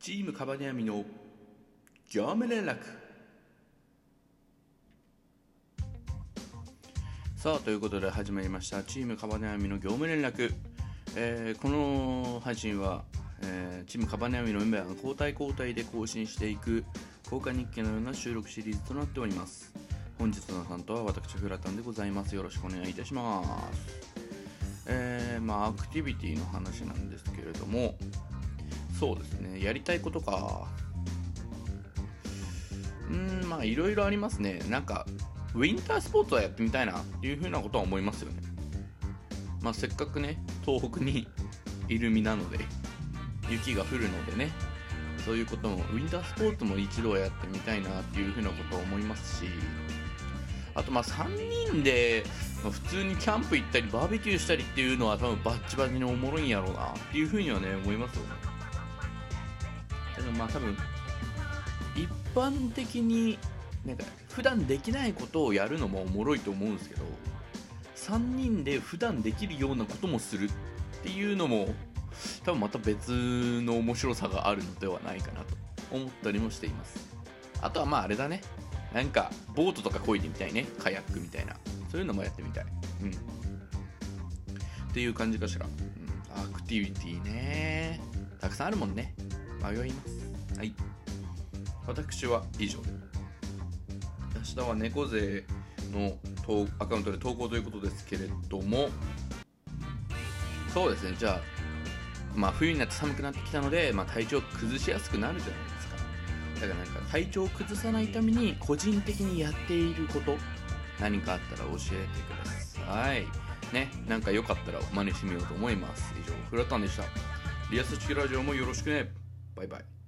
チームカバネアミの業務連絡さあということで始まりました。チームカバネアミの業務連絡、えーこの配信は、えーチームカバネアミのメンバーが交代交代で更新していく交換日記のような収録シリーズとなっております。本日の担当は私フラタンでございます。よろしくお願いいたします。えーまあアクティビティの話なんですけれどもそうですね。やりたいことか。うんまあいろいろありますね。なんかウィンタースポーツはやってみたいなっていうふうなことは思いますよね。まあせっかくね東北に いる身なので雪が降るのでねそういうこともウィンタースポーツも一度はやってみたいなっていうふうなことを思いますしあとまあ3人で普通にキャンプ行ったりバーベキューしたりっていうのは多分バッチバチにおもろいんやろうなっていうふうにはね思いますよね。だからまあ多分一般的になんか普段できないことをやるのもおもろいと思うんですけど3人で普段できるようなこともするっていうのも多分また別の面白さがあるのではないかなと思ったりもしています。あとはまああれだね。なんかボートとか漕いでみたいね。カヤックみたいな。そういうのもやってみたい。うん。っていう感じかしら、うん、アクティビティね。たくさんあるもんね。迷います。はい。私は以上。で明日は猫背のアカウントで投稿ということですけれども。そうですね。じゃあまあ冬になって寒くなってきたので、まあ、体調崩しやすくなるじゃないですか。だからなんか体調を崩さないために個人的にやっていること何かあったら教えてください。ね。なんかよかったら真似してみようと思います。以上フラタンでした。リアスチラジオもよろしくね。バイバイ